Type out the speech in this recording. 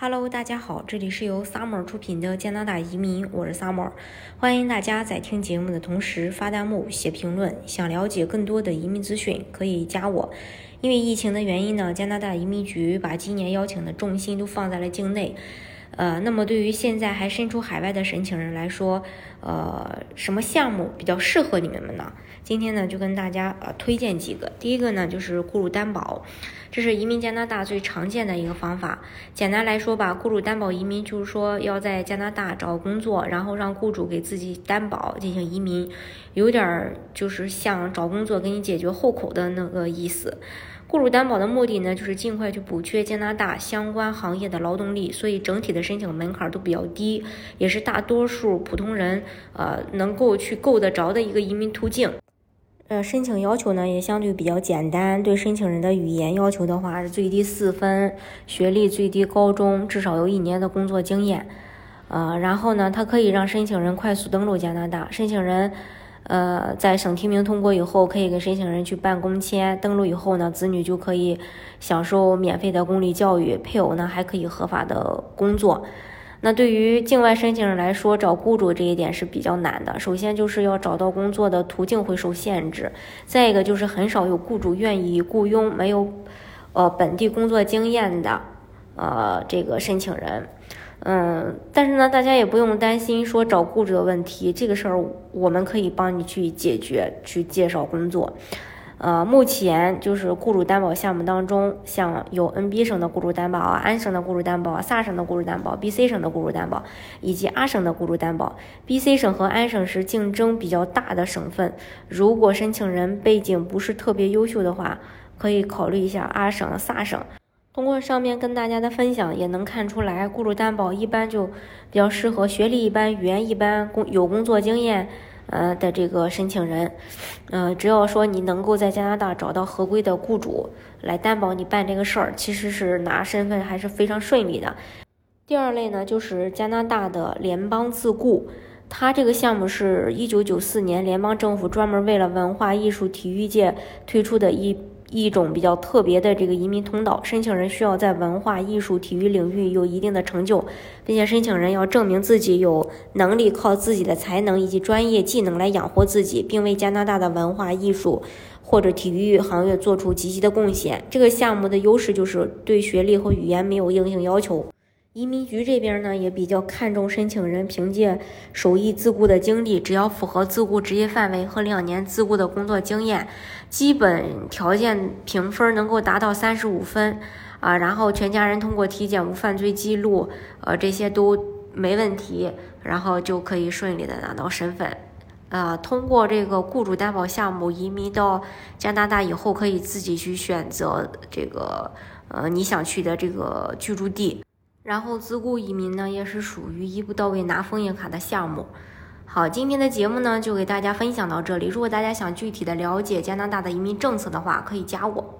Hello，大家好，这里是由 Summer 出品的加拿大移民，我是 Summer，欢迎大家在听节目的同时发弹幕、写评论。想了解更多的移民资讯，可以加我。因为疫情的原因呢，加拿大移民局把今年邀请的重心都放在了境内。呃，那么对于现在还身处海外的申请人来说，呃，什么项目比较适合你们们呢？今天呢，就跟大家呃推荐几个。第一个呢，就是雇主担保，这是移民加拿大最常见的一个方法。简单来说吧，雇主担保移民就是说要在加拿大找工作，然后让雇主给自己担保进行移民，有点儿就是像找工作给你解决户口的那个意思。雇主担保的目的呢，就是尽快去补缺加拿大相关行业的劳动力，所以整体的申请门槛都比较低，也是大多数普通人呃能够去够得着的一个移民途径。呃，申请要求呢也相对比较简单，对申请人的语言要求的话是最低四分，学历最低高中，至少有一年的工作经验。呃，然后呢，它可以让申请人快速登陆加拿大，申请人。呃，在省提名通过以后，可以给申请人去办公签。登录以后呢，子女就可以享受免费的公立教育，配偶呢还可以合法的工作。那对于境外申请人来说，找雇主这一点是比较难的。首先就是要找到工作的途径会受限制，再一个就是很少有雇主愿意雇佣没有呃本地工作经验的呃这个申请人。嗯，但是呢，大家也不用担心说找雇主的问题，这个事儿我们可以帮你去解决，去介绍工作。呃，目前就是雇主担保项目当中，像有 NB 省的雇主担保啊，安省的雇主担保，萨省的雇主担保，BC 省的雇主担保，以及阿省的雇主担保。BC 省和安省是竞争比较大的省份，如果申请人背景不是特别优秀的话，可以考虑一下阿省、萨省。通过上面跟大家的分享，也能看出来，雇主担保一般就比较适合学历一般、语言一般、工有工作经验呃的这个申请人。呃，只要说你能够在加拿大找到合规的雇主来担保你办这个事儿，其实是拿身份还是非常顺利的。第二类呢，就是加拿大的联邦自雇，它这个项目是一九九四年联邦政府专门为了文化艺术、体育界推出的一。一种比较特别的这个移民通道，申请人需要在文化艺术、体育领域有一定的成就，并且申请人要证明自己有能力靠自己的才能以及专业技能来养活自己，并为加拿大的文化艺术或者体育行业做出积极的贡献。这个项目的优势就是对学历和语言没有硬性要求。移民局这边呢也比较看重申请人凭借手艺自雇的经历，只要符合自雇职业范围和两年自雇的工作经验，基本条件评分能够达到三十五分啊，然后全家人通过体检无犯罪记录，呃这些都没问题，然后就可以顺利的拿到身份，呃通过这个雇主担保项目移民到加拿大以后，可以自己去选择这个呃你想去的这个居住地。然后自雇移民呢，也是属于一步到位拿枫叶卡的项目。好，今天的节目呢，就给大家分享到这里。如果大家想具体的了解加拿大的移民政策的话，可以加我。